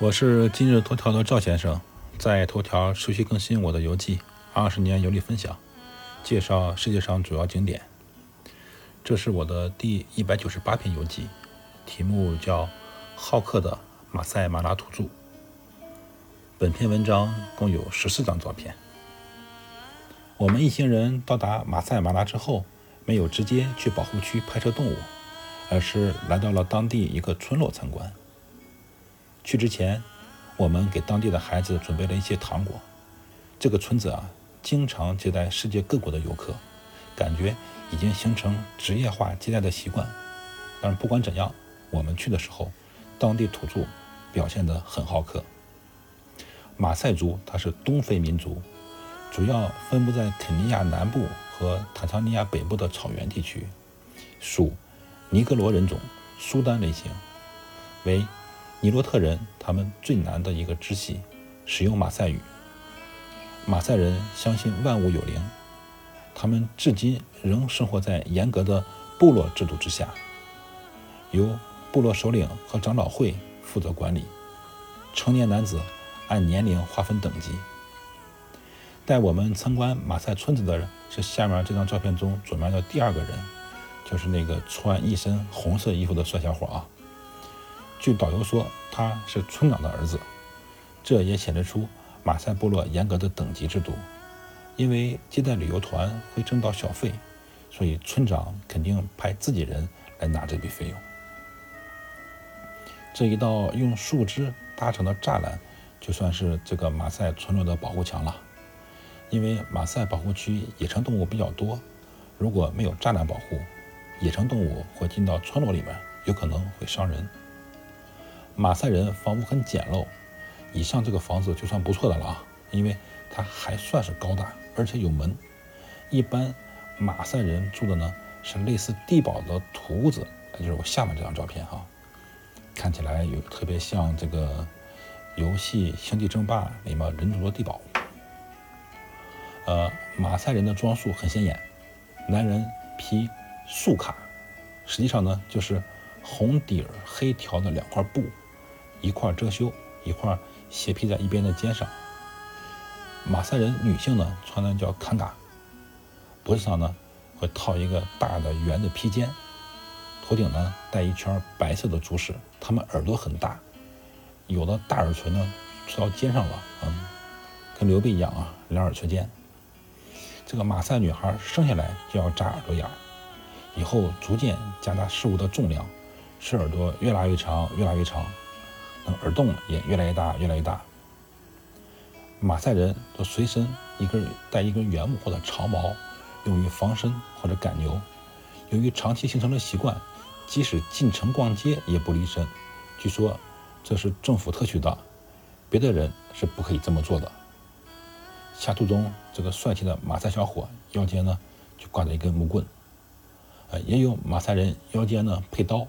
我是今日头条的赵先生，在头条持续更新我的游记，二十年游历分享，介绍世界上主要景点。这是我的第一百九十八篇游记，题目叫《好客的马赛马拉土著》。本篇文章共有十四张照片。我们一行人到达马赛马拉之后，没有直接去保护区拍摄动物，而是来到了当地一个村落参观。去之前，我们给当地的孩子准备了一些糖果。这个村子啊，经常接待世界各国的游客，感觉已经形成职业化接待的习惯。但是不管怎样，我们去的时候，当地土著表现得很好客。马赛族它是东非民族，主要分布在肯尼亚南部和坦桑尼亚北部的草原地区，属尼格罗人种苏丹类型，为。尼罗特人，他们最难的一个支系，使用马赛语。马赛人相信万物有灵，他们至今仍生活在严格的部落制度之下，由部落首领和长老会负责管理。成年男子按年龄划分等级。带我们参观马赛村子的人是下面这张照片中左面的第二个人，就是那个穿一身红色衣服的帅小伙啊。据导游说，他是村长的儿子，这也显示出马赛部落严格的等级制度。因为接待旅游团会挣到小费，所以村长肯定派自己人来拿这笔费用。这一道用树枝搭成的栅栏，就算是这个马赛村落的保护墙了。因为马赛保护区野生动物比较多，如果没有栅栏保护，野生动物会进到村落里面，有可能会伤人。马赛人房屋很简陋，以上这个房子就算不错的了啊，因为它还算是高大，而且有门。一般马赛人住的呢是类似地堡的土屋子，就是我下面这张照片哈，看起来有特别像这个游戏《星际争霸》里面人族的地堡。呃，马赛人的装束很显眼，男人披素卡，实际上呢就是红底儿黑条的两块布。一块遮羞，一块斜披在一边的肩上。马赛人女性呢，穿的叫坎嘎，脖子上呢会套一个大的圆的披肩，头顶呢戴一圈白色的珠饰。她们耳朵很大，有的大耳垂呢垂到肩上了，嗯，跟刘备一样啊，两耳垂肩。这个马赛女孩生下来就要扎耳朵眼，以后逐渐加大事物的重量，使耳朵越拉越长，越拉越长。耳洞也越来越大，越来越大。马赛人都随身一根带一根圆木或者长矛，用于防身或者赶牛。由于长期形成了习惯，即使进城逛街也不离身。据说这是政府特许的，别的人是不可以这么做的。下图中这个帅气的马赛小伙腰间呢就挂着一根木棍，呃，也有马赛人腰间呢配刀。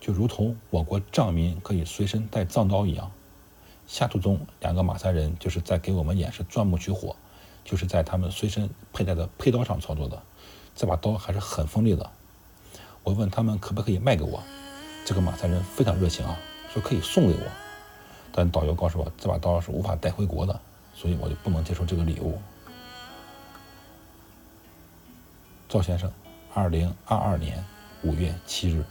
就如同我国藏民可以随身带藏刀一样，下图中两个马赛人就是在给我们演示钻木取火，就是在他们随身佩戴的佩刀上操作的。这把刀还是很锋利的。我问他们可不可以卖给我，这个马赛人非常热情啊，说可以送给我。但导游告诉我这把刀是无法带回国的，所以我就不能接受这个礼物。赵先生，二零二二年五月七日。